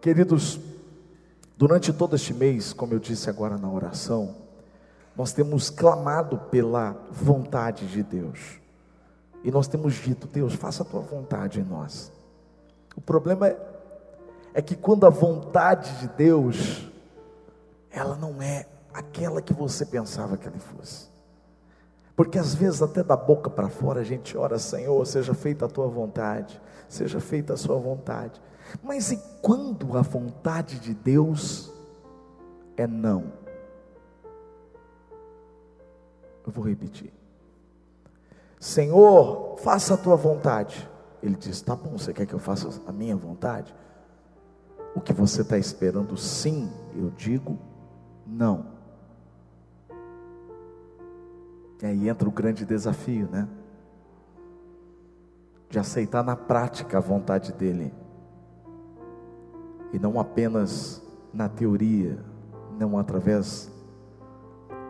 Queridos, durante todo este mês, como eu disse agora na oração, nós temos clamado pela vontade de Deus. E nós temos dito, Deus, faça a tua vontade em nós. O problema é, é que quando a vontade de Deus, ela não é aquela que você pensava que ele fosse. Porque às vezes até da boca para fora a gente ora, Senhor, seja feita a tua vontade, seja feita a sua vontade. Mas e quando a vontade de Deus é não? Eu vou repetir. Senhor, faça a tua vontade. Ele diz: Tá bom, você quer que eu faça a minha vontade? O que você está esperando, sim, eu digo não. E aí entra o grande desafio, né? De aceitar na prática a vontade dEle e não apenas na teoria, não através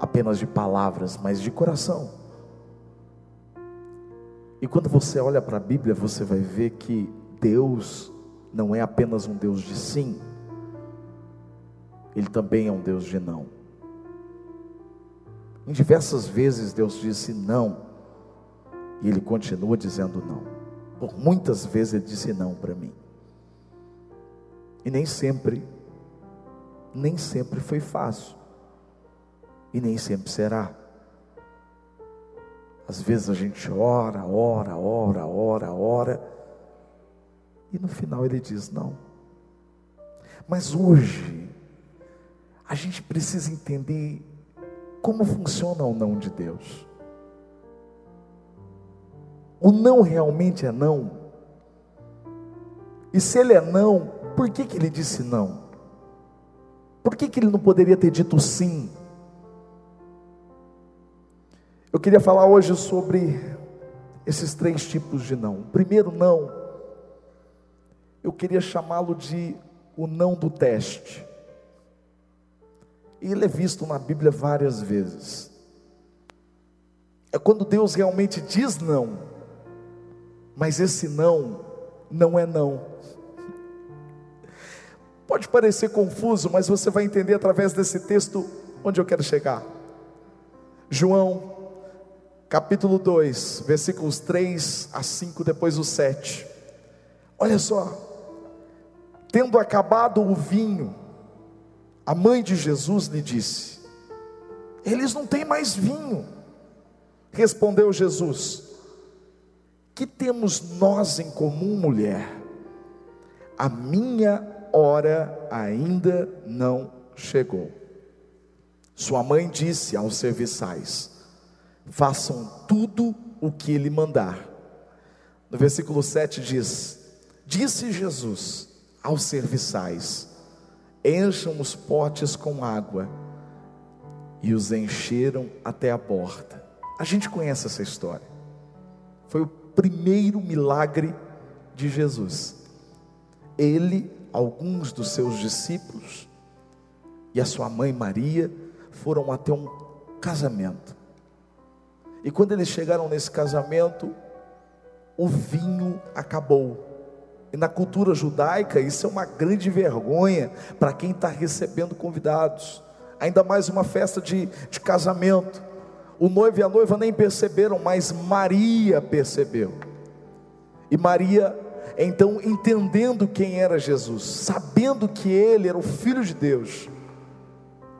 apenas de palavras, mas de coração. E quando você olha para a Bíblia, você vai ver que Deus não é apenas um Deus de sim, Ele também é um Deus de não. Em diversas vezes Deus disse não, e Ele continua dizendo não. Por muitas vezes Ele disse não para mim. E nem sempre, nem sempre foi fácil. E nem sempre será. Às vezes a gente ora, ora, ora, ora, ora. E no final ele diz não. Mas hoje, a gente precisa entender como funciona o não de Deus. O não realmente é não. E se ele é não, por que, que ele disse não? Por que, que ele não poderia ter dito sim? Eu queria falar hoje sobre esses três tipos de não. O primeiro não, eu queria chamá-lo de o não do teste. E ele é visto na Bíblia várias vezes. É quando Deus realmente diz não, mas esse não não é não. Pode parecer confuso, mas você vai entender através desse texto onde eu quero chegar. João, capítulo 2, versículos 3 a 5, depois o 7. Olha só. Tendo acabado o vinho, a mãe de Jesus lhe disse: Eles não têm mais vinho. Respondeu Jesus: Que temos nós em comum, mulher? A minha hora ainda não chegou. Sua mãe disse aos serviçais: façam tudo o que ele mandar. No versículo 7 diz: Disse Jesus aos serviçais: Encham os potes com água. E os encheram até a porta. A gente conhece essa história. Foi o primeiro milagre de Jesus. Ele alguns dos seus discípulos e a sua mãe Maria foram até um casamento. E quando eles chegaram nesse casamento, o vinho acabou. E na cultura judaica, isso é uma grande vergonha para quem está recebendo convidados, ainda mais uma festa de, de casamento. O noivo e a noiva nem perceberam, mas Maria percebeu. E Maria então, entendendo quem era Jesus, sabendo que ele era o Filho de Deus,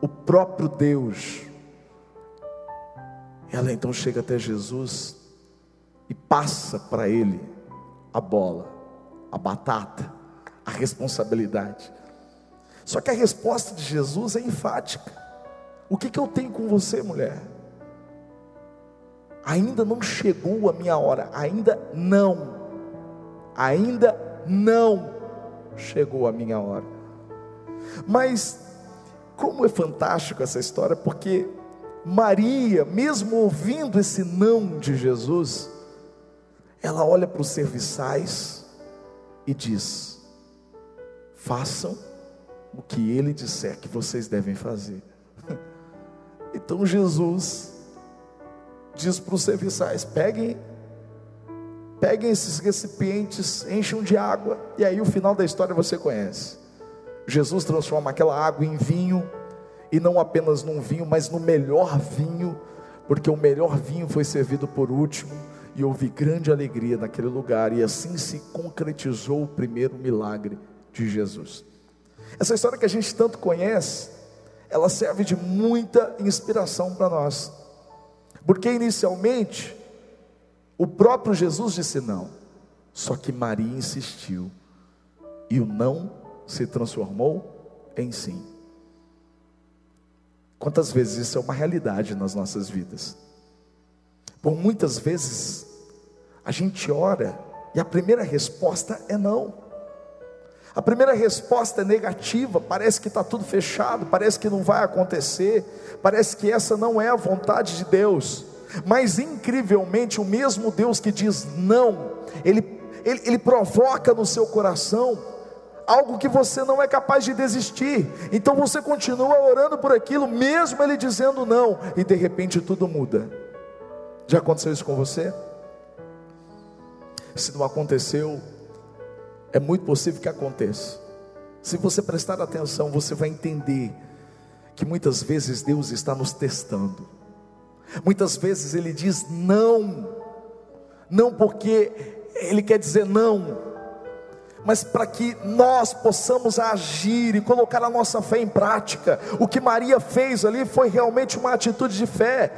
o próprio Deus, ela então chega até Jesus e passa para ele a bola, a batata, a responsabilidade. Só que a resposta de Jesus é enfática: O que, que eu tenho com você, mulher? Ainda não chegou a minha hora, ainda não ainda não chegou a minha hora. Mas, como é fantástico essa história, porque Maria, mesmo ouvindo esse não de Jesus, ela olha para os serviçais e diz: façam o que ele disser que vocês devem fazer. Então Jesus diz para os serviçais: peguem Peguem esses recipientes, encham de água, e aí o final da história você conhece. Jesus transforma aquela água em vinho, e não apenas num vinho, mas no melhor vinho, porque o melhor vinho foi servido por último, e houve grande alegria naquele lugar, e assim se concretizou o primeiro milagre de Jesus. Essa história que a gente tanto conhece, ela serve de muita inspiração para nós, porque inicialmente, o próprio Jesus disse não, só que Maria insistiu, e o não se transformou em sim. Quantas vezes isso é uma realidade nas nossas vidas? Por muitas vezes, a gente ora e a primeira resposta é não. A primeira resposta é negativa, parece que está tudo fechado, parece que não vai acontecer, parece que essa não é a vontade de Deus. Mas incrivelmente, o mesmo Deus que diz não, ele, ele, ele provoca no seu coração algo que você não é capaz de desistir. Então você continua orando por aquilo, mesmo ele dizendo não, e de repente tudo muda. Já aconteceu isso com você? Se não aconteceu, é muito possível que aconteça. Se você prestar atenção, você vai entender que muitas vezes Deus está nos testando. Muitas vezes Ele diz não, não porque Ele quer dizer não, mas para que nós possamos agir e colocar a nossa fé em prática. O que Maria fez ali foi realmente uma atitude de fé.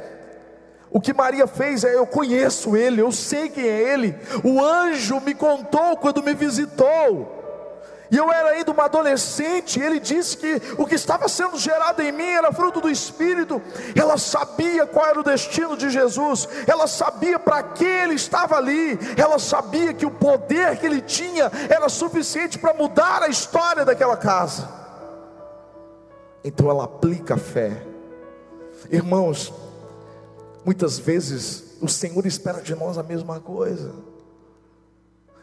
O que Maria fez é: eu conheço ele, eu sei quem é ele. O anjo me contou quando me visitou. E eu era ainda uma adolescente, ele disse que o que estava sendo gerado em mim era fruto do Espírito. Ela sabia qual era o destino de Jesus, ela sabia para que ele estava ali, ela sabia que o poder que ele tinha era suficiente para mudar a história daquela casa. Então ela aplica a fé. Irmãos, Muitas vezes o Senhor espera de nós a mesma coisa.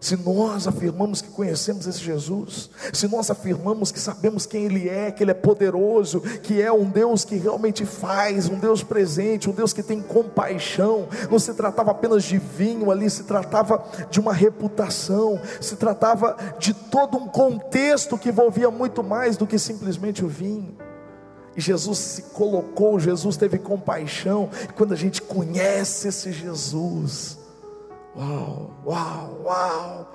Se nós afirmamos que conhecemos esse Jesus, se nós afirmamos que sabemos quem Ele é, que Ele é poderoso, que é um Deus que realmente faz, um Deus presente, um Deus que tem compaixão, não se tratava apenas de vinho ali, se tratava de uma reputação, se tratava de todo um contexto que envolvia muito mais do que simplesmente o vinho. E Jesus se colocou, Jesus teve compaixão. Quando a gente conhece esse Jesus, uau, uau, uau.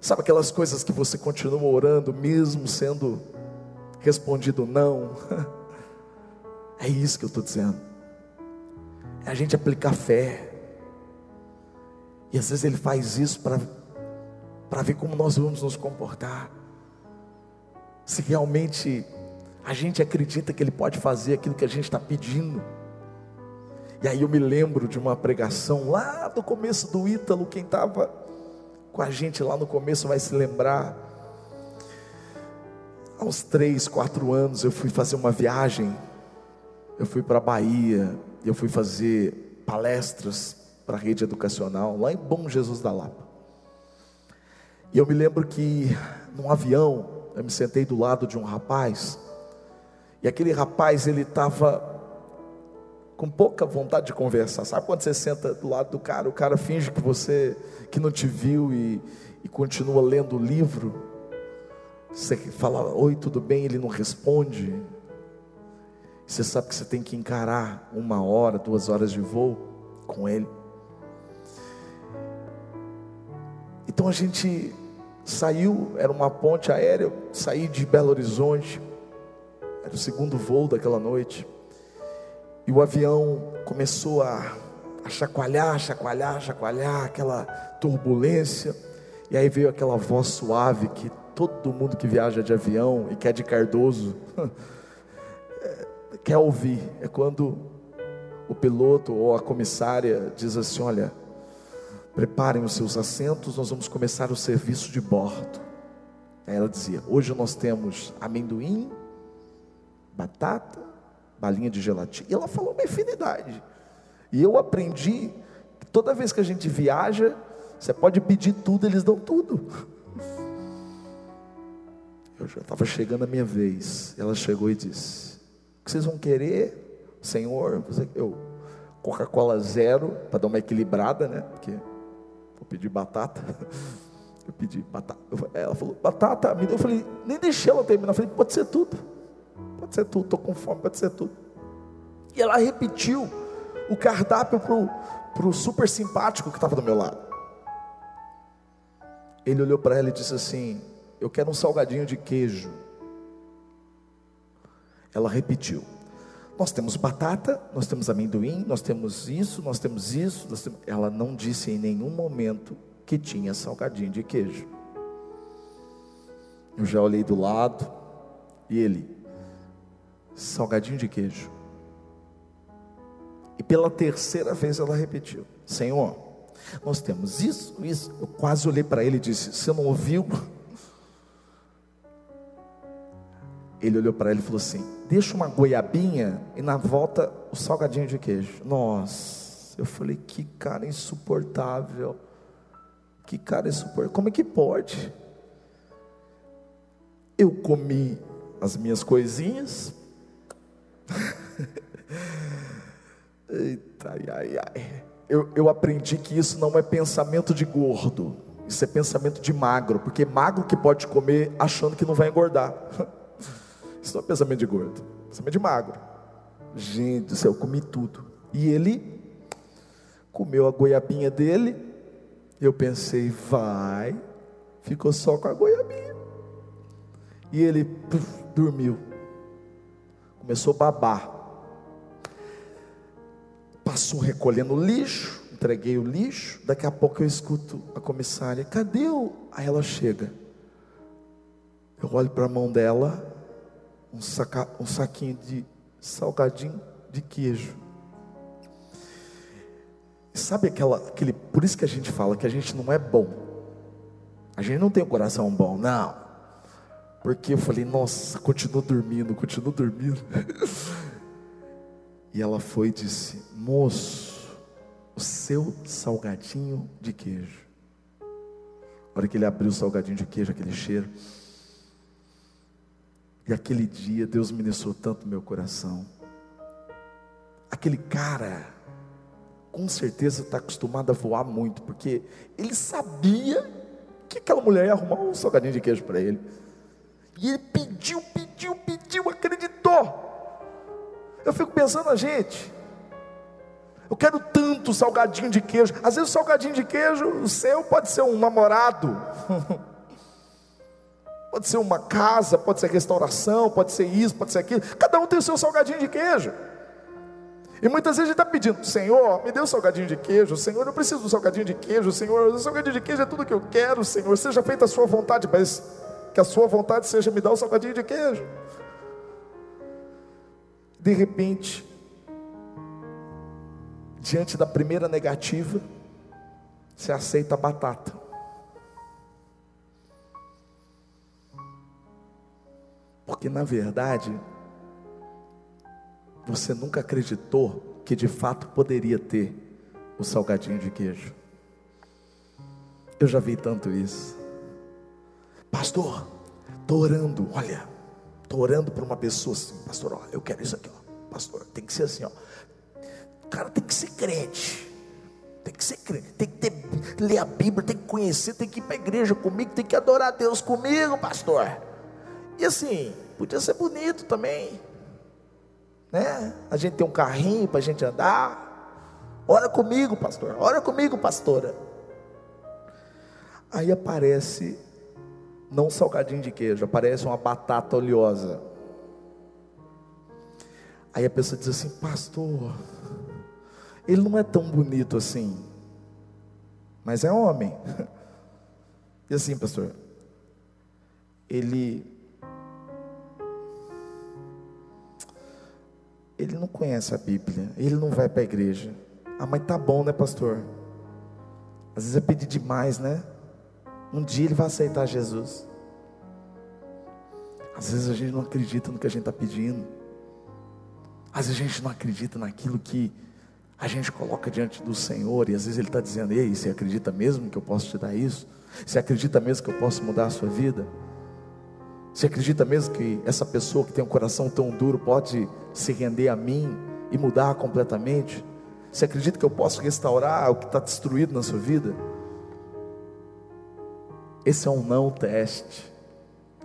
Sabe aquelas coisas que você continua orando, mesmo sendo respondido não? É isso que eu estou dizendo. É a gente aplicar fé. E às vezes ele faz isso para ver como nós vamos nos comportar. Se realmente a gente acredita que Ele pode fazer aquilo que a gente está pedindo. E aí eu me lembro de uma pregação lá do começo do Ítalo, quem estava com a gente lá no começo vai se lembrar. Uns três, quatro anos eu fui fazer uma viagem, eu fui para a Bahia, eu fui fazer palestras para a rede educacional, lá em Bom Jesus da Lapa. E eu me lembro que num avião, eu me sentei do lado de um rapaz, e aquele rapaz, ele estava com pouca vontade de conversar. Sabe quando você senta do lado do cara, o cara finge que você que não te viu e, e continua lendo o livro. Você fala, oi, tudo bem? Ele não responde. Você sabe que você tem que encarar uma hora, duas horas de voo com ele. Então a gente saiu, era uma ponte aérea, saí de Belo Horizonte, era o segundo voo daquela noite. E o avião começou a, a chacoalhar, chacoalhar, chacoalhar, aquela turbulência. E aí veio aquela voz suave que todo mundo que viaja de avião e que é de Cardoso quer ouvir. É quando o piloto ou a comissária diz assim: Olha, preparem os seus assentos, nós vamos começar o serviço de bordo. Aí ela dizia: Hoje nós temos amendoim, batata, balinha de gelatina. E ela falou uma infinidade. E eu aprendi que toda vez que a gente viaja, você pode pedir tudo, eles dão tudo. Eu já estava chegando a minha vez. Ela chegou e disse: O que vocês vão querer, Senhor? Eu, Coca-Cola zero, para dar uma equilibrada, né? Porque vou pedir batata. Eu pedi batata. Ela falou, batata, me deu. Eu falei, nem deixei ela terminar. Eu falei, pode ser tudo. Pode ser tudo, estou com fome, pode ser tudo. E ela repetiu o cardápio para o super simpático que estava do meu lado. Ele olhou para ela e disse assim: Eu quero um salgadinho de queijo. Ela repetiu: Nós temos batata, nós temos amendoim, nós temos isso, nós temos isso. Nós temos... Ela não disse em nenhum momento que tinha salgadinho de queijo. Eu já olhei do lado e ele, salgadinho de queijo. E pela terceira vez ela repetiu: Senhor, nós temos isso, isso. Eu quase olhei para ele e disse: Você não ouviu? Ele olhou para ele e falou assim: Deixa uma goiabinha e na volta o salgadinho de queijo. Nossa, eu falei: Que cara insuportável. Que cara insuportável. Como é que pode? Eu comi as minhas coisinhas. Eita, ai, ai. Eu, eu aprendi que isso não é pensamento de gordo, isso é pensamento de magro, porque magro que pode comer achando que não vai engordar. Isso não é pensamento de gordo, é pensamento de magro. Gente do céu, eu comi tudo. E ele comeu a goiabinha dele. Eu pensei, vai, ficou só com a goiabinha. E ele dormiu. Começou a babar. Passou recolhendo lixo, entreguei o lixo. Daqui a pouco eu escuto a comissária: cadê o. Aí ela chega. Eu olho para a mão dela, um, saca, um saquinho de salgadinho de queijo. Sabe aquela, aquele, por isso que a gente fala que a gente não é bom. A gente não tem o um coração bom, não. Porque eu falei, nossa, continuo dormindo, continuo dormindo. E ela foi e disse: Moço, o seu salgadinho de queijo. A hora que ele abriu o salgadinho de queijo, aquele cheiro. E aquele dia Deus ministrou tanto meu coração. Aquele cara, com certeza está acostumado a voar muito, porque ele sabia que aquela mulher ia arrumar um salgadinho de queijo para ele. E ele pediu, pediu, pediu, acreditou. Eu fico pensando a gente. Eu quero tanto salgadinho de queijo. Às vezes o salgadinho de queijo, o seu pode ser um namorado. pode ser uma casa, pode ser restauração, pode ser isso, pode ser aquilo. Cada um tem o seu salgadinho de queijo. E muitas vezes a gente está pedindo, Senhor, me dê um salgadinho de queijo, Senhor, eu preciso do salgadinho de queijo, Senhor, o salgadinho de queijo é tudo que eu quero, Senhor, seja feita a sua vontade, mas que a sua vontade seja me dar o salgadinho de queijo. De repente, diante da primeira negativa, você aceita a batata. Porque na verdade, você nunca acreditou que de fato poderia ter o salgadinho de queijo. Eu já vi tanto isso. Pastor, estou orando, olha, Estou orando por uma pessoa assim, pastor, ó, eu quero isso aqui, ó. Pastor, tem que ser assim, ó. O cara tem que ser crente. Tem que ser crente, tem que ter, ler a Bíblia, tem que conhecer, tem que ir para a igreja comigo, tem que adorar a Deus comigo, pastor. E assim, podia ser bonito também. Né? A gente tem um carrinho para a gente andar. Ora comigo, pastor. Ora comigo, pastora. Aí aparece não salgadinho de queijo, aparece uma batata oleosa. Aí a pessoa diz assim, pastor, ele não é tão bonito assim, mas é homem. E assim, pastor, ele ele não conhece a Bíblia, ele não vai para a igreja. Ah, mas tá bom, né, pastor? Às vezes é pedir demais, né? Um dia ele vai aceitar Jesus. Às vezes a gente não acredita no que a gente está pedindo. Às vezes a gente não acredita naquilo que a gente coloca diante do Senhor. E às vezes Ele está dizendo: Ei, você acredita mesmo que eu posso te dar isso? Você acredita mesmo que eu posso mudar a sua vida? Você acredita mesmo que essa pessoa que tem um coração tão duro pode se render a mim e mudar completamente? Você acredita que eu posso restaurar o que está destruído na sua vida? Esse é um não teste.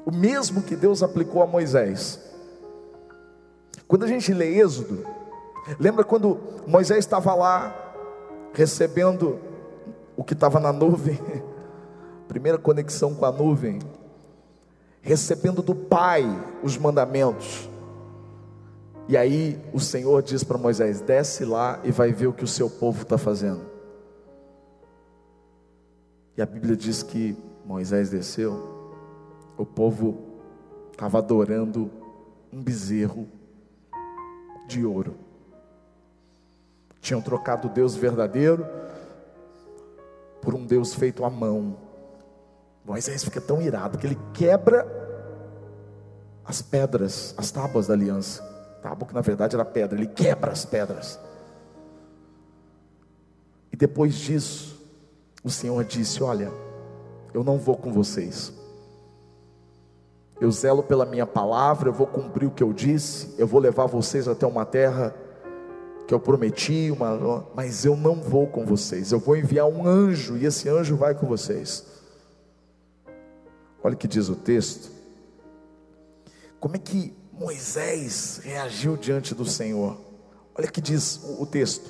O mesmo que Deus aplicou a Moisés. Quando a gente lê Êxodo, lembra quando Moisés estava lá recebendo o que estava na nuvem? Primeira conexão com a nuvem, recebendo do Pai os mandamentos. E aí o Senhor diz para Moisés: desce lá e vai ver o que o seu povo está fazendo. E a Bíblia diz que Moisés desceu, o povo estava adorando um bezerro de ouro. Tinham trocado o Deus verdadeiro por um Deus feito à mão. Moisés fica tão irado que ele quebra as pedras, as tábuas da aliança. Tábua que na verdade era pedra, ele quebra as pedras. E depois disso, o Senhor disse: Olha, eu não vou com vocês. Eu zelo pela minha palavra, eu vou cumprir o que eu disse, eu vou levar vocês até uma terra que eu prometi, uma, mas eu não vou com vocês. Eu vou enviar um anjo e esse anjo vai com vocês. Olha o que diz o texto. Como é que Moisés reagiu diante do Senhor? Olha o que diz o texto.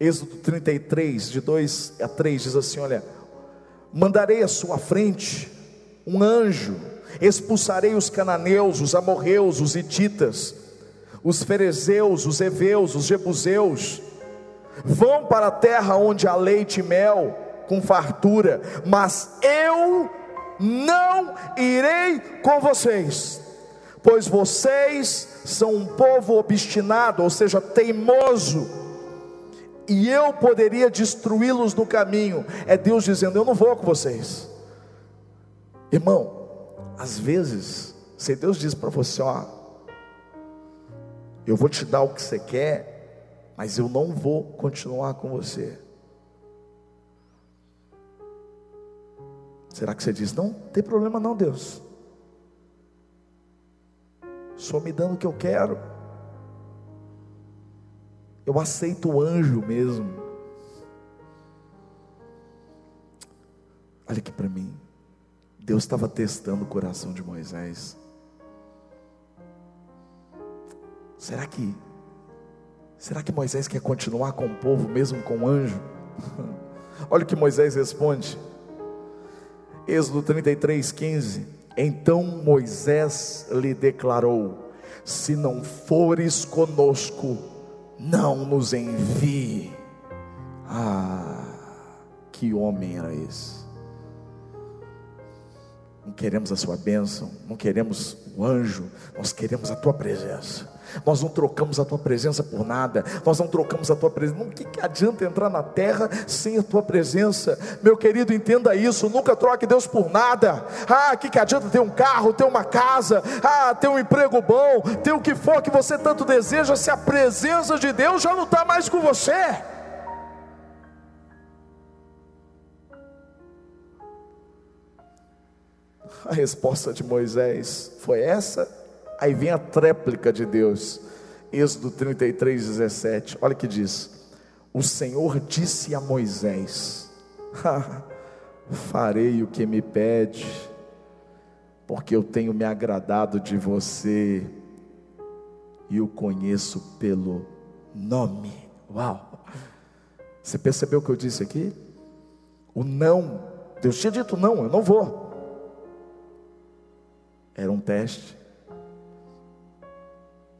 Êxodo 33, de 2 a 3, diz assim: Olha, mandarei à sua frente um anjo, expulsarei os cananeus, os amorreus, os hititas, os ferezeus, os heveus, os jebuseus, vão para a terra onde há leite e mel com fartura, mas eu não irei com vocês, pois vocês são um povo obstinado, ou seja, teimoso, e eu poderia destruí-los no caminho. É Deus dizendo: Eu não vou com vocês, irmão. Às vezes, se Deus diz para você: Ó, eu vou te dar o que você quer, mas eu não vou continuar com você. Será que você diz: Não, tem problema não, Deus. Só me dando o que eu quero. Eu aceito o anjo mesmo. Olha aqui para mim. Deus estava testando o coração de Moisés. Será que será que Moisés quer continuar com o povo mesmo com o anjo? Olha o que Moisés responde. Êxodo 33, 15. Então Moisés lhe declarou: Se não fores conosco, não nos envie. Ah, que homem era esse? Não queremos a sua bênção, não queremos o anjo, nós queremos a tua presença. Nós não trocamos a tua presença por nada. Nós não trocamos a tua presença. O que, que adianta entrar na terra sem a tua presença? Meu querido, entenda isso. Nunca troque Deus por nada. Ah, o que, que adianta ter um carro, ter uma casa, ah, ter um emprego bom, ter o que for que você tanto deseja, se a presença de Deus já não está mais com você. A resposta de Moisés foi essa Aí vem a tréplica de Deus. Êxodo 33, 17. Olha que diz: O Senhor disse a Moisés: Farei o que me pede, porque eu tenho me agradado de você e o conheço pelo nome. Uau! Você percebeu o que eu disse aqui? O não, Deus tinha dito não, eu não vou. Era um teste.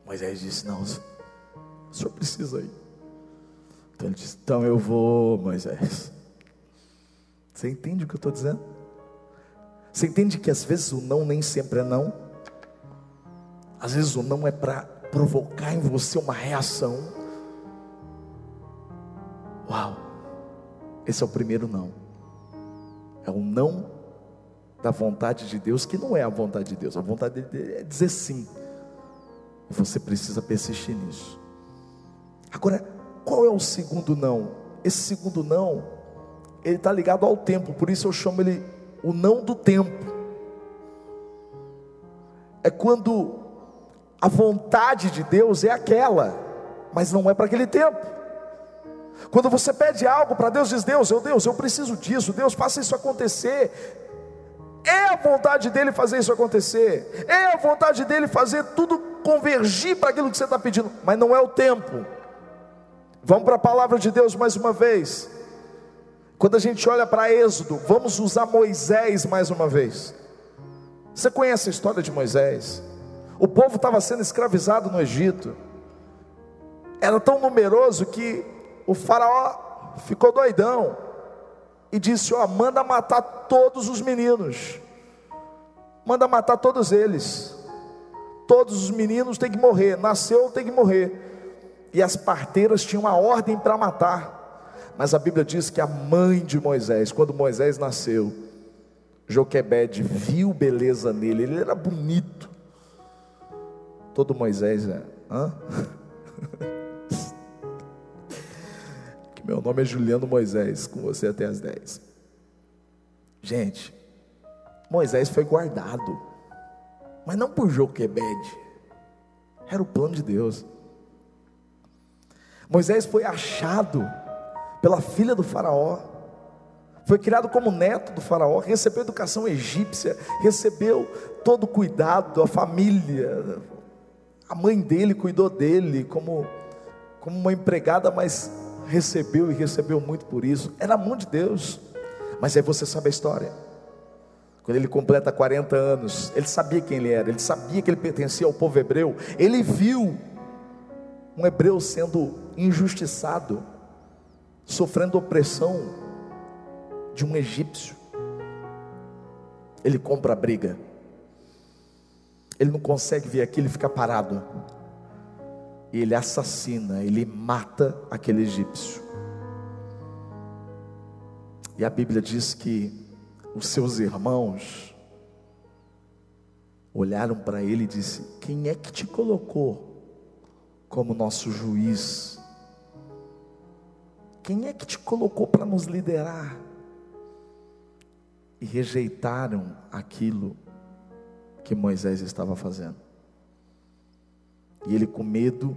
Moisés disse: Não, o senhor precisa ir. Então ele disse: Então eu vou, Moisés. Você entende o que eu estou dizendo? Você entende que às vezes o não nem sempre é não? Às vezes o não é para provocar em você uma reação. Uau! Esse é o primeiro não. É o não da vontade de Deus, que não é a vontade de Deus. A vontade dele é dizer sim. Você precisa persistir nisso. Agora, qual é o segundo não? Esse segundo não, ele está ligado ao tempo, por isso eu chamo ele o não do tempo. É quando a vontade de Deus é aquela, mas não é para aquele tempo. Quando você pede algo para Deus, diz: Deus, eu Deus, eu preciso disso, Deus, faça isso acontecer. É a vontade dele fazer isso acontecer, é a vontade dele fazer tudo convergir para aquilo que você está pedindo, mas não é o tempo. Vamos para a palavra de Deus mais uma vez. Quando a gente olha para Êxodo, vamos usar Moisés mais uma vez. Você conhece a história de Moisés? O povo estava sendo escravizado no Egito, era tão numeroso que o Faraó ficou doidão e disse: Ó, manda matar todos os meninos, manda matar todos eles. Todos os meninos têm que morrer, nasceu tem que morrer. E as parteiras tinham a ordem para matar. Mas a Bíblia diz que a mãe de Moisés, quando Moisés nasceu, Joquebede viu beleza nele, ele era bonito. Todo Moisés é, hã? Meu nome é Juliano Moisés, com você até as 10. Gente, Moisés foi guardado, mas não por Joquebede, era o plano de Deus. Moisés foi achado pela filha do Faraó, foi criado como neto do Faraó, recebeu educação egípcia, recebeu todo o cuidado, a família, a mãe dele cuidou dele como, como uma empregada, mas recebeu e recebeu muito por isso. Era a mão de Deus. Mas aí você sabe a história. Quando ele completa 40 anos, ele sabia quem ele era, ele sabia que ele pertencia ao povo hebreu. Ele viu um hebreu sendo injustiçado, sofrendo opressão de um egípcio. Ele compra a briga. Ele não consegue ver aquilo e fica parado e ele assassina, ele mata aquele egípcio. E a Bíblia diz que os seus irmãos olharam para ele e disse: Quem é que te colocou como nosso juiz? Quem é que te colocou para nos liderar? E rejeitaram aquilo que Moisés estava fazendo. E ele, com medo,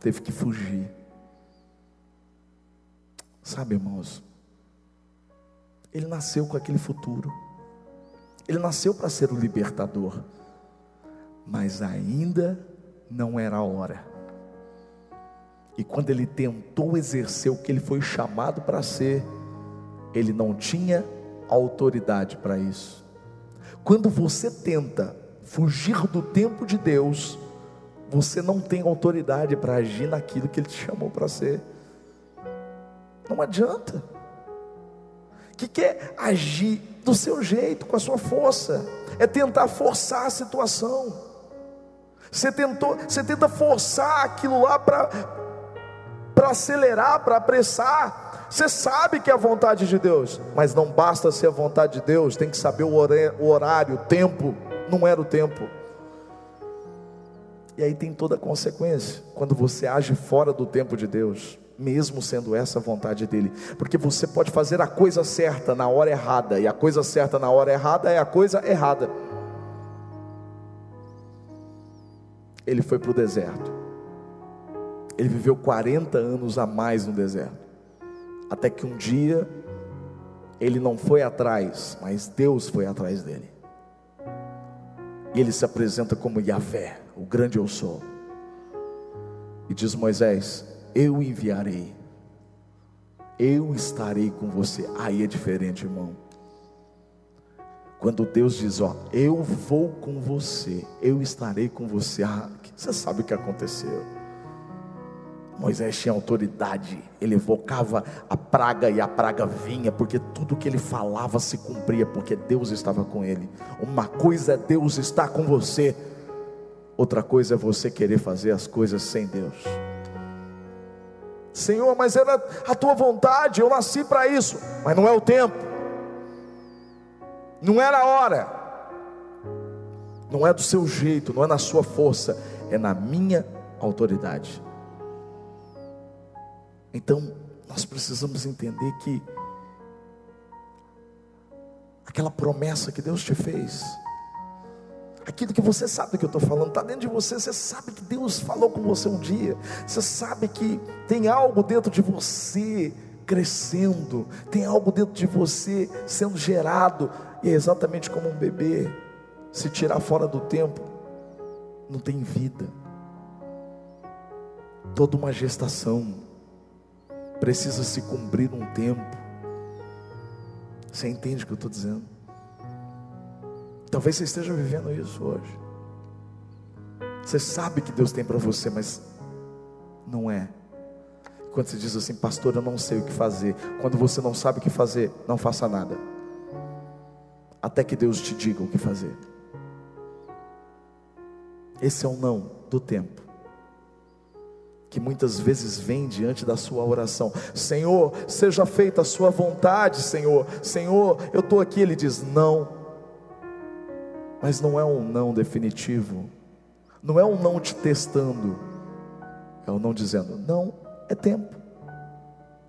teve que fugir. Sabe, irmãos, ele nasceu com aquele futuro. Ele nasceu para ser o libertador. Mas ainda não era a hora. E quando ele tentou exercer o que ele foi chamado para ser, ele não tinha autoridade para isso. Quando você tenta fugir do tempo de Deus, você não tem autoridade para agir naquilo que Ele te chamou para ser. Não adianta. Que, que é agir do seu jeito, com a sua força? É tentar forçar a situação. Você tentou, você tenta forçar aquilo lá para acelerar, para apressar. Você sabe que é a vontade de Deus, mas não basta ser a vontade de Deus, tem que saber o horário, o tempo. Não era o tempo. E aí tem toda a consequência quando você age fora do tempo de Deus, mesmo sendo essa a vontade dele, porque você pode fazer a coisa certa na hora errada, e a coisa certa na hora errada é a coisa errada. Ele foi para o deserto, ele viveu 40 anos a mais no deserto, até que um dia ele não foi atrás, mas Deus foi atrás dele. E ele se apresenta como Yahvé, o grande eu sou. E diz Moisés: Eu enviarei, eu estarei com você. Aí é diferente, irmão. Quando Deus diz: Ó, eu vou com você, eu estarei com você. Ah, você sabe o que aconteceu. Moisés tinha autoridade, ele evocava a praga e a praga vinha, porque tudo que ele falava se cumpria, porque Deus estava com ele. Uma coisa é Deus estar com você, outra coisa é você querer fazer as coisas sem Deus. Senhor, mas era a tua vontade, eu nasci para isso, mas não é o tempo, não era a hora, não é do seu jeito, não é na sua força, é na minha autoridade. Então, nós precisamos entender que aquela promessa que Deus te fez, aquilo que você sabe que eu estou falando, está dentro de você, você sabe que Deus falou com você um dia, você sabe que tem algo dentro de você crescendo, tem algo dentro de você sendo gerado, e é exatamente como um bebê, se tirar fora do tempo, não tem vida. Toda uma gestação precisa se cumprir um tempo. Você entende o que eu estou dizendo? Talvez você esteja vivendo isso hoje. Você sabe que Deus tem para você, mas não é. Quando você diz assim, pastor, eu não sei o que fazer. Quando você não sabe o que fazer, não faça nada. Até que Deus te diga o que fazer. Esse é o não do tempo. Que muitas vezes vem diante da sua oração: Senhor, seja feita a sua vontade, Senhor. Senhor, eu estou aqui. Ele diz: Não. Mas não é um não definitivo. Não é um não te testando. É um não dizendo: Não, é tempo.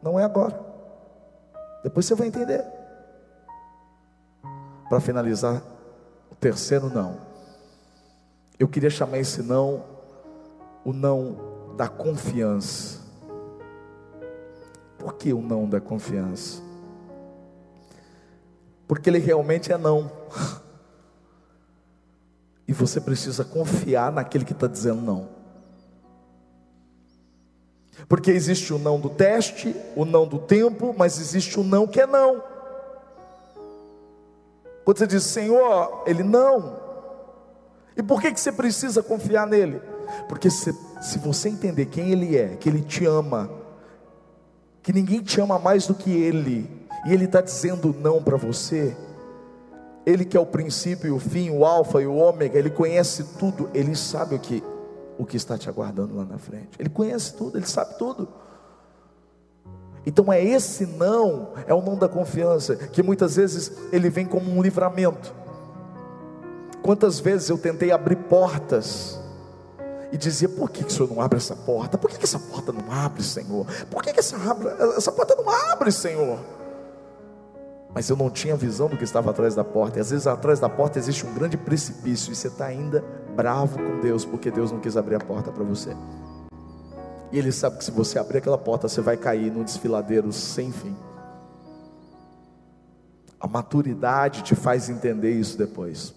Não é agora. Depois você vai entender. Para finalizar, o terceiro não. Eu queria chamar esse não o não da confiança. Por que o não da confiança? Porque ele realmente é não. E você precisa confiar naquele que está dizendo não. Porque existe o não do teste, o não do tempo, mas existe o não que é não. Quando você diz, Senhor, ele não, e por que, que você precisa confiar nele? Porque se, se você entender quem ele é, que ele te ama, que ninguém te ama mais do que ele, e ele está dizendo não para você, ele que é o princípio, o fim, o alfa e o ômega, ele conhece tudo, ele sabe o que, o que está te aguardando lá na frente, ele conhece tudo, ele sabe tudo. Então é esse não, é o não da confiança, que muitas vezes ele vem como um livramento. Quantas vezes eu tentei abrir portas e dizia: por que, que o Senhor não abre essa porta? Por que, que essa porta não abre, Senhor? Por que, que essa, essa porta não abre, Senhor? Mas eu não tinha visão do que estava atrás da porta. E às vezes atrás da porta existe um grande precipício e você está ainda bravo com Deus porque Deus não quis abrir a porta para você. E Ele sabe que se você abrir aquela porta, você vai cair num desfiladeiro sem fim. A maturidade te faz entender isso depois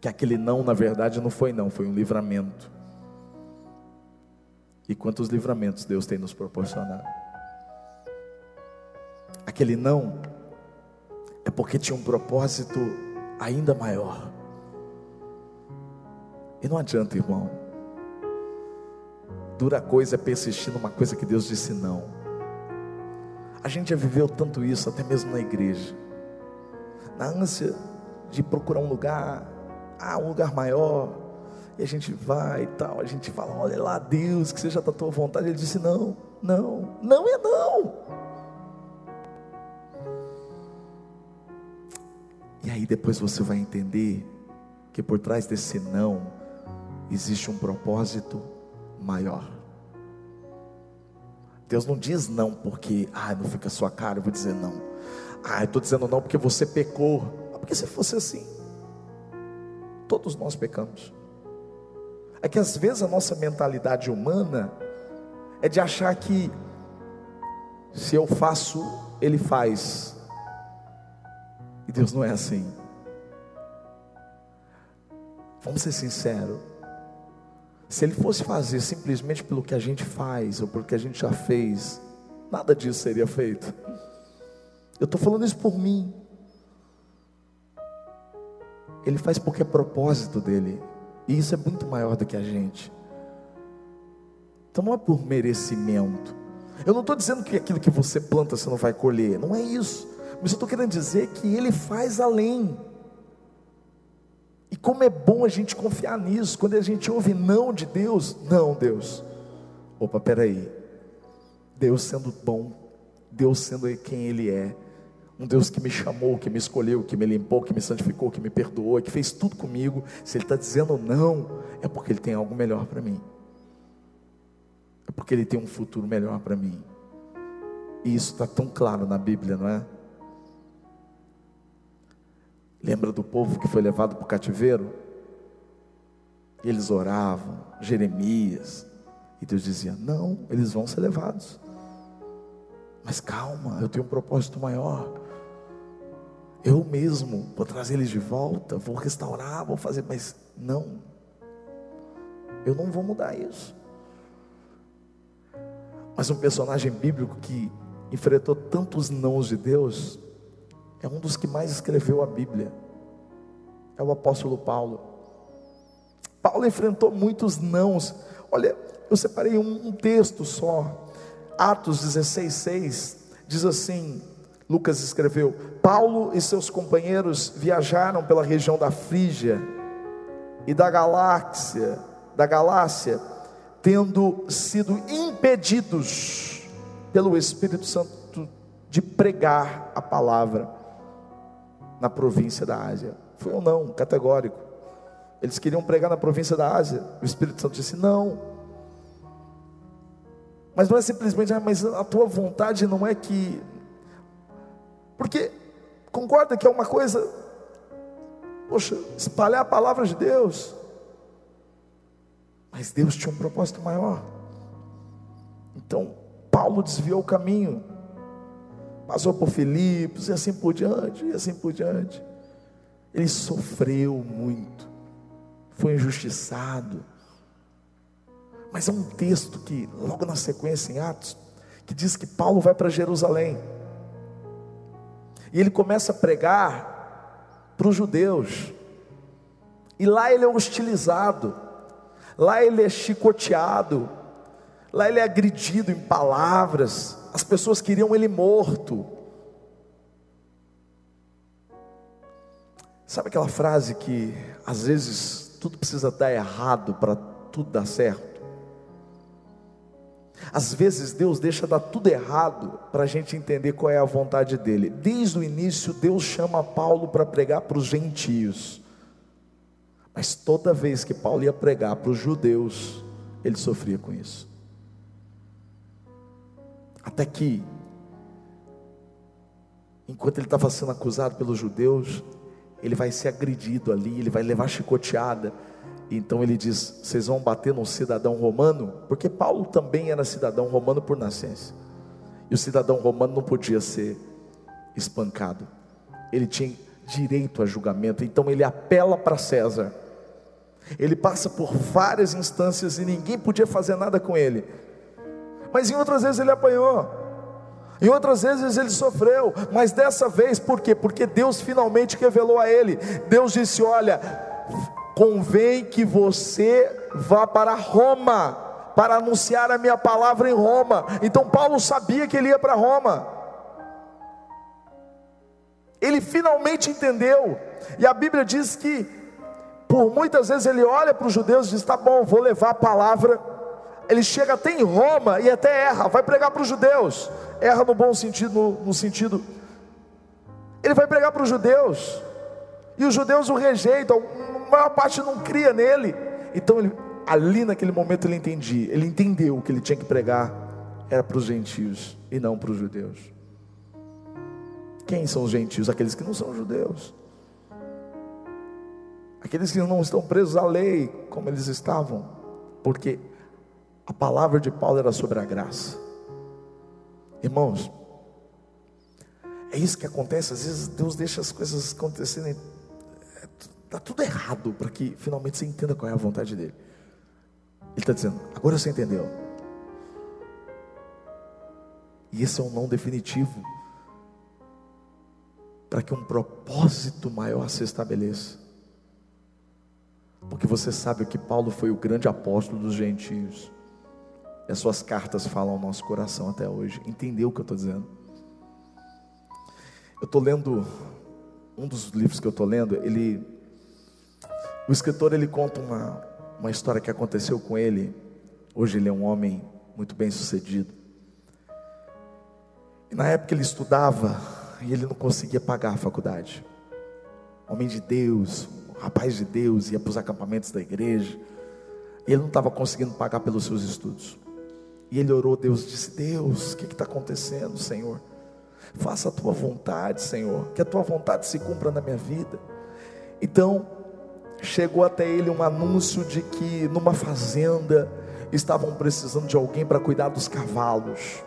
que aquele não, na verdade, não foi não, foi um livramento. E quantos livramentos Deus tem nos proporcionado? Aquele não é porque tinha um propósito ainda maior. E não adianta, irmão. Dura coisa é persistir numa coisa que Deus disse não. A gente já viveu tanto isso, até mesmo na igreja. Na ânsia de procurar um lugar ah, um lugar maior. E a gente vai e tal, a gente fala, olha lá, Deus, que seja da tua vontade. Ele disse, não, não, não é não. E aí depois você vai entender que por trás desse não existe um propósito maior. Deus não diz não porque, ah, não fica a sua cara, eu vou dizer não. Ah, eu estou dizendo não porque você pecou. Ah, porque se fosse assim, Todos nós pecamos. É que às vezes a nossa mentalidade humana é de achar que se eu faço, ele faz. E Deus não é assim. Vamos ser sinceros. Se ele fosse fazer simplesmente pelo que a gente faz ou pelo que a gente já fez, nada disso seria feito. Eu estou falando isso por mim. Ele faz porque é propósito dele. E isso é muito maior do que a gente. Então não é por merecimento. Eu não estou dizendo que aquilo que você planta você não vai colher. Não é isso. Mas eu estou querendo dizer que ele faz além. E como é bom a gente confiar nisso. Quando a gente ouve não de Deus, não, Deus. Opa, peraí. Deus sendo bom, Deus sendo quem Ele é, um Deus que me chamou, que me escolheu, que me limpou, que me santificou, que me perdoou, que fez tudo comigo. Se Ele está dizendo não, é porque Ele tem algo melhor para mim. É porque Ele tem um futuro melhor para mim. E isso está tão claro na Bíblia, não é? Lembra do povo que foi levado para o cativeiro? Eles oravam, Jeremias, e Deus dizia: Não, eles vão ser levados. Mas calma, eu tenho um propósito maior. Eu mesmo vou trazer eles de volta, vou restaurar, vou fazer, mas não. Eu não vou mudar isso. Mas um personagem bíblico que enfrentou tantos nãos de Deus é um dos que mais escreveu a Bíblia. É o apóstolo Paulo. Paulo enfrentou muitos nãos. Olha, eu separei um, um texto só. Atos 16, 6 diz assim: Lucas escreveu: Paulo e seus companheiros viajaram pela região da Frígia e da Galáxia, da Galácia, tendo sido impedidos pelo Espírito Santo de pregar a palavra na província da Ásia. Foi um não categórico. Eles queriam pregar na província da Ásia. O Espírito Santo disse: não. Mas não é simplesmente, ah, mas a tua vontade não é que. Porque, concorda que é uma coisa, poxa, espalhar a palavra de Deus. Mas Deus tinha um propósito maior. Então, Paulo desviou o caminho, passou por Filipos e assim por diante, e assim por diante. Ele sofreu muito, foi injustiçado mas é um texto que, logo na sequência, em Atos, que diz que Paulo vai para Jerusalém. E ele começa a pregar para os judeus. E lá ele é hostilizado, lá ele é chicoteado, lá ele é agredido em palavras. As pessoas queriam ele morto. Sabe aquela frase que às vezes tudo precisa dar errado para tudo dar certo? Às vezes Deus deixa dar tudo errado para a gente entender qual é a vontade dele. Desde o início, Deus chama Paulo para pregar para os gentios. Mas toda vez que Paulo ia pregar para os judeus, ele sofria com isso. Até que, enquanto ele estava sendo acusado pelos judeus, ele vai ser agredido ali, ele vai levar chicoteada. Então ele diz: vocês vão bater num cidadão romano, porque Paulo também era cidadão romano por nascença. E o cidadão romano não podia ser espancado. Ele tinha direito a julgamento, então ele apela para César. Ele passa por várias instâncias e ninguém podia fazer nada com ele. Mas em outras vezes ele apanhou. Em outras vezes ele sofreu, mas dessa vez por quê? Porque Deus finalmente revelou a ele. Deus disse: "Olha, convém que você vá para Roma, para anunciar a minha palavra em Roma. Então Paulo sabia que ele ia para Roma. Ele finalmente entendeu, e a Bíblia diz que, por muitas vezes ele olha para os judeus e diz: tá bom, vou levar a palavra. Ele chega até em Roma e até erra, vai pregar para os judeus, erra no bom sentido, no, no sentido, ele vai pregar para os judeus, e os judeus o rejeitam, maior parte não cria nele. Então ele, ali naquele momento ele entendia, ele entendeu que ele tinha que pregar era para os gentios e não para os judeus. Quem são os gentios? Aqueles que não são judeus. Aqueles que não estão presos à lei, como eles estavam, porque a palavra de Paulo era sobre a graça. Irmãos, é isso que acontece, às vezes Deus deixa as coisas acontecerem Está tudo errado para que finalmente você entenda qual é a vontade dele. Ele está dizendo, agora você entendeu. E esse é um não definitivo para que um propósito maior se estabeleça. Porque você sabe que Paulo foi o grande apóstolo dos gentios. As suas cartas falam ao nosso coração até hoje. Entendeu o que eu estou dizendo? Eu estou lendo, um dos livros que eu estou lendo, ele o escritor ele conta uma, uma história que aconteceu com ele. Hoje ele é um homem muito bem sucedido. E na época ele estudava e ele não conseguia pagar a faculdade. Homem de Deus, rapaz de Deus, ia para os acampamentos da igreja. E ele não estava conseguindo pagar pelos seus estudos. E ele orou, Deus disse: Deus, o que está acontecendo, Senhor? Faça a tua vontade, Senhor, que a tua vontade se cumpra na minha vida. Então, chegou até ele um anúncio de que numa fazenda estavam precisando de alguém para cuidar dos cavalos.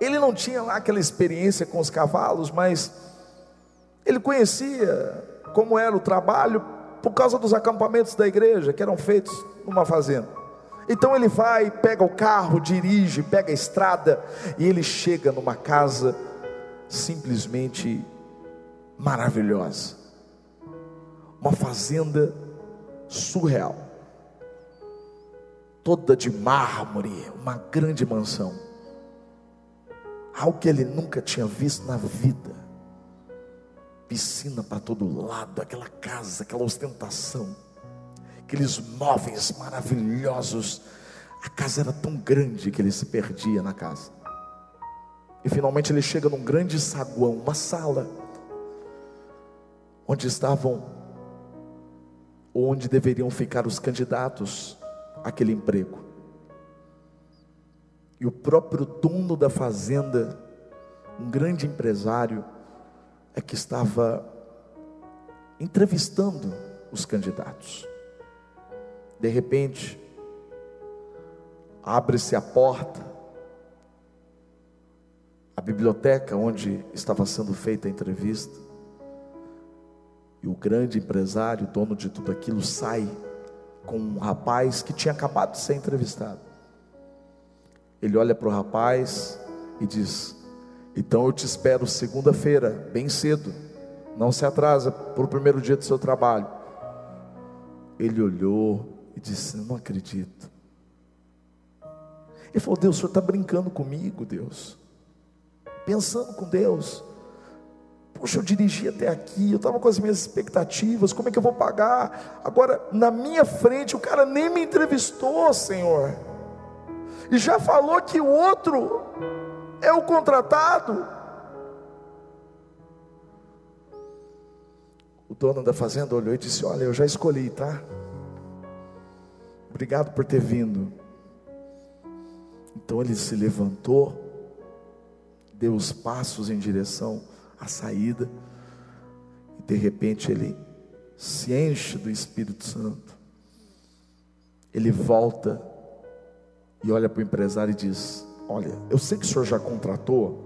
Ele não tinha lá aquela experiência com os cavalos, mas ele conhecia como era o trabalho por causa dos acampamentos da igreja que eram feitos numa fazenda. Então ele vai, pega o carro, dirige, pega a estrada e ele chega numa casa simplesmente maravilhosa. Uma fazenda surreal. Toda de mármore, uma grande mansão. Algo que ele nunca tinha visto na vida. Piscina para todo lado, aquela casa, aquela ostentação, aqueles móveis maravilhosos. A casa era tão grande que ele se perdia na casa. E finalmente ele chega num grande saguão, uma sala, onde estavam, onde deveriam ficar os candidatos àquele emprego. E o próprio dono da fazenda, um grande empresário, é que estava entrevistando os candidatos. De repente, abre-se a porta, a biblioteca onde estava sendo feita a entrevista. E o grande empresário, dono de tudo aquilo, sai com um rapaz que tinha acabado de ser entrevistado. Ele olha para o rapaz e diz: Então eu te espero segunda-feira, bem cedo. Não se atrasa para o primeiro dia do seu trabalho. Ele olhou e disse: Não acredito. Ele falou: Deus, o senhor está brincando comigo, Deus pensando com Deus. Poxa, eu dirigi até aqui, eu estava com as minhas expectativas, como é que eu vou pagar? Agora, na minha frente, o cara nem me entrevistou, Senhor, e já falou que o outro é o contratado. O dono da fazenda olhou e disse: Olha, eu já escolhi, tá? Obrigado por ter vindo. Então ele se levantou deu os passos em direção à saída, e de repente ele se enche do Espírito Santo. Ele volta e olha para o empresário e diz: Olha, eu sei que o senhor já contratou,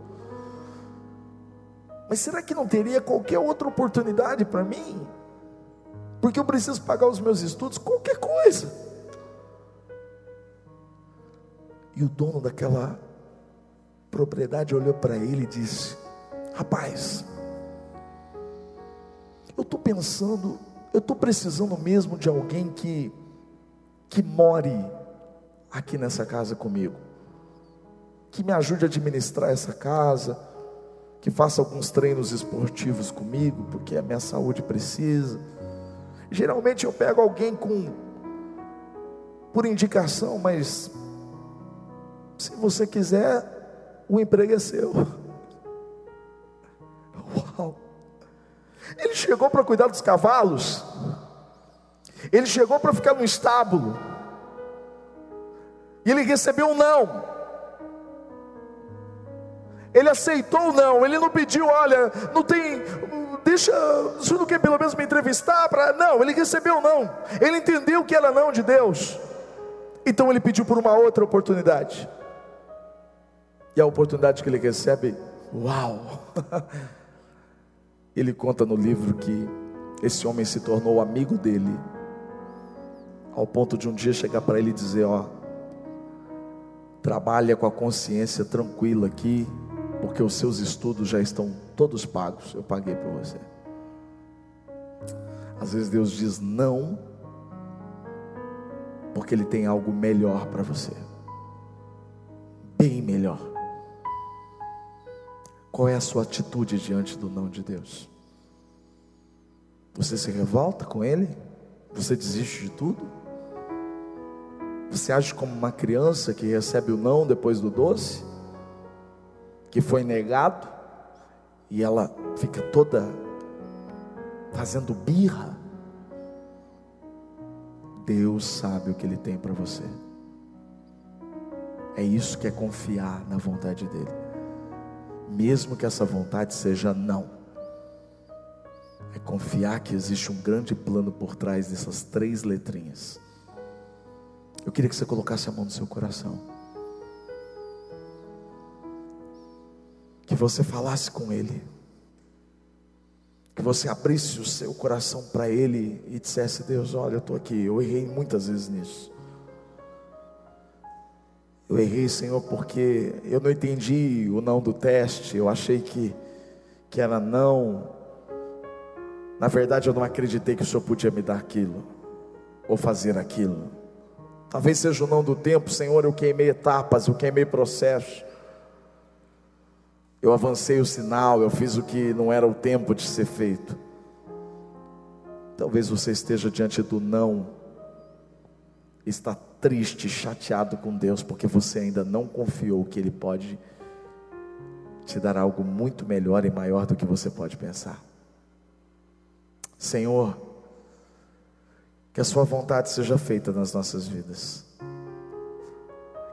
mas será que não teria qualquer outra oportunidade para mim? Porque eu preciso pagar os meus estudos, qualquer coisa. E o dono daquela propriedade olhou para ele e disse: Rapaz, eu estou pensando, eu estou precisando mesmo de alguém que, que more aqui nessa casa comigo, que me ajude a administrar essa casa, que faça alguns treinos esportivos comigo, porque a minha saúde precisa. Geralmente eu pego alguém com por indicação, mas se você quiser, o emprego é seu. Uau! Ele chegou para cuidar dos cavalos, ele chegou para ficar no estábulo, e ele recebeu um não. Ele aceitou o não, ele não pediu, olha, não tem, deixa, você não quer pelo menos me entrevistar para. Não, ele recebeu não, ele entendeu que era não de Deus, então ele pediu por uma outra oportunidade. E a oportunidade que ele recebe, uau! Ele conta no livro que esse homem se tornou amigo dele, ao ponto de um dia chegar para ele e dizer: Ó, trabalha com a consciência tranquila aqui, porque os seus estudos já estão todos pagos. Eu paguei para você. Às vezes Deus diz não, porque Ele tem algo melhor para você, Qual é a sua atitude diante do não de Deus? Você se revolta com Ele? Você desiste de tudo? Você age como uma criança que recebe o não depois do doce? Que foi negado? E ela fica toda fazendo birra? Deus sabe o que Ele tem para você. É isso que é confiar na vontade dEle. Mesmo que essa vontade seja não. É confiar que existe um grande plano por trás dessas três letrinhas. Eu queria que você colocasse a mão no seu coração. Que você falasse com Ele. Que você abrisse o seu coração para Ele e dissesse: Deus, olha, eu estou aqui. Eu errei muitas vezes nisso. Eu errei, Senhor, porque eu não entendi o não do teste. Eu achei que, que era não. Na verdade, eu não acreditei que o Senhor podia me dar aquilo, ou fazer aquilo. Talvez seja o não do tempo, Senhor. Eu queimei etapas, eu queimei processos. Eu avancei o sinal, eu fiz o que não era o tempo de ser feito. Talvez você esteja diante do não, está triste, chateado com Deus, porque você ainda não confiou que Ele pode te dar algo muito melhor e maior do que você pode pensar. Senhor, que a Sua vontade seja feita nas nossas vidas,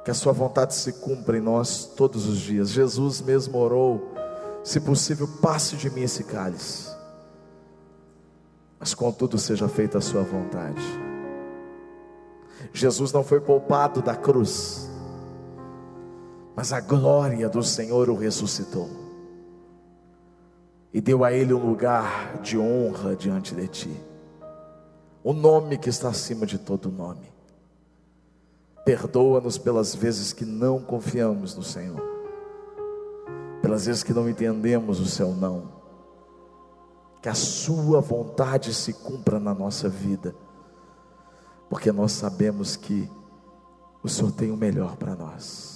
que a Sua vontade se cumpra em nós todos os dias. Jesus mesmo orou, se possível, passe de mim esse cálice, mas contudo seja feita a Sua vontade. Jesus não foi poupado da cruz, mas a glória do Senhor o ressuscitou e deu a ele um lugar de honra diante de ti, o nome que está acima de todo nome. Perdoa-nos pelas vezes que não confiamos no Senhor, pelas vezes que não entendemos o seu não, que a Sua vontade se cumpra na nossa vida porque nós sabemos que o Senhor tem o melhor para nós.